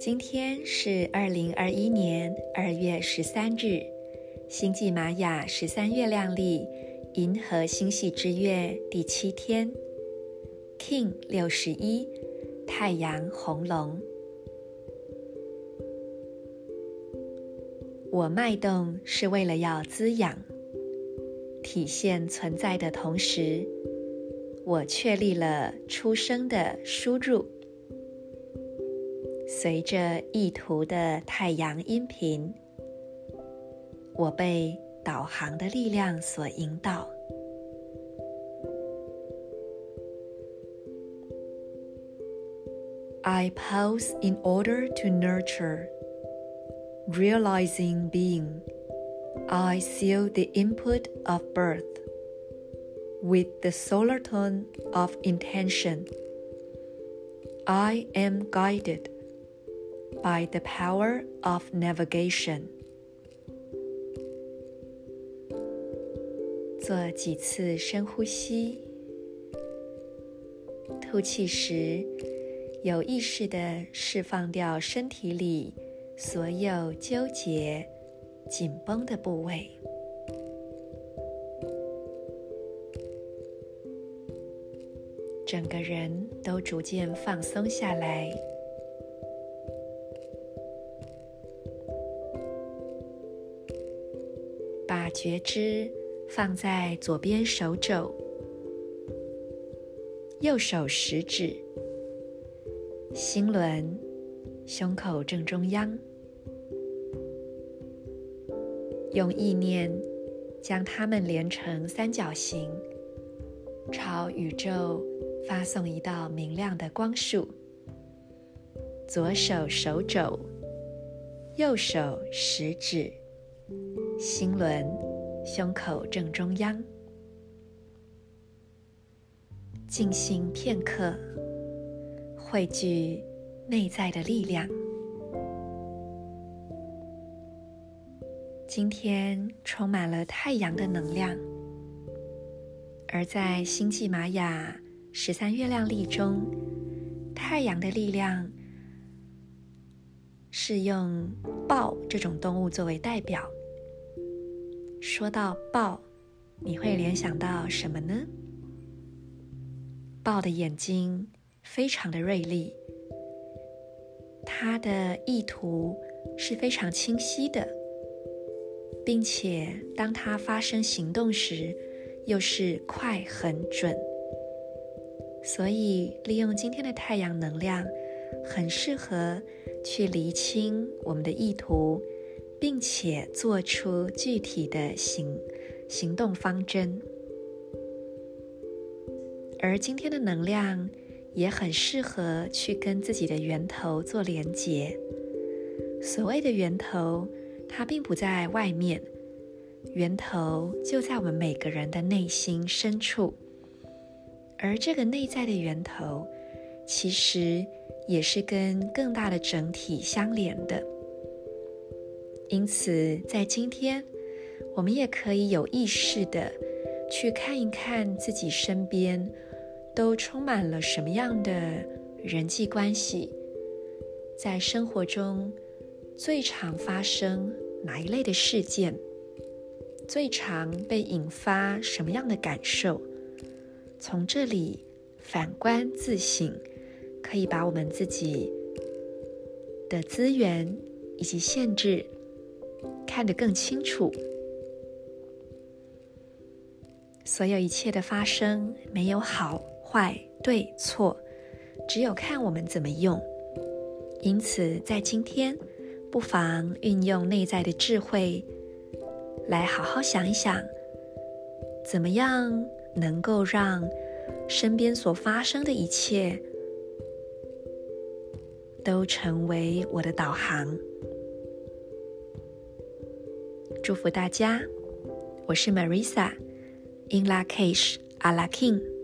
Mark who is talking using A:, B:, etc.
A: 今天是二零二一年二月十三日，星际玛雅十三月亮历银河星系之月第七天，King 六十一，太阳红龙。我脉动是为了要滋养、体现存在的同时，我确立了出生的输入。随着意图的太阳音频，我被导航的力量所引导。I pause in order to nurture, realizing being. I seal the input of birth with the solar tone of intention. I am guided. By the power of navigation，做几次深呼吸，吐气时有意识地释放掉身体里所有纠结、 紧绷的部位，整个人都逐渐放松下来。把觉知放在左边手肘、右手食指、心轮、胸口正中央，用意念将它们连成三角形，朝宇宙发送一道明亮的光束。左手手肘，右手食指。心轮，胸口正中央，静心片刻，汇聚内在的力量。今天充满了太阳的能量，而在星际玛雅十三月亮历中，太阳的力量是用豹这种动物作为代表。说到豹，你会联想到什么呢？豹的眼睛非常的锐利，它的意图是非常清晰的，并且当它发生行动时，又是快很准。所以，利用今天的太阳能量，很适合去厘清我们的意图。并且做出具体的行行动方针，而今天的能量也很适合去跟自己的源头做连结。所谓的源头，它并不在外面，源头就在我们每个人的内心深处，而这个内在的源头，其实也是跟更大的整体相连的。因此，在今天，我们也可以有意识的去看一看自己身边都充满了什么样的人际关系，在生活中最常发生哪一类的事件，最常被引发什么样的感受，从这里反观自省，可以把我们自己的资源以及限制。看得更清楚，所有一切的发生没有好坏对错，只有看我们怎么用。因此，在今天，不妨运用内在的智慧，来好好想一想，怎么样能够让身边所发生的一切都成为我的导航。祝福大家，我是 Marisa，In Lak'ech Ala King。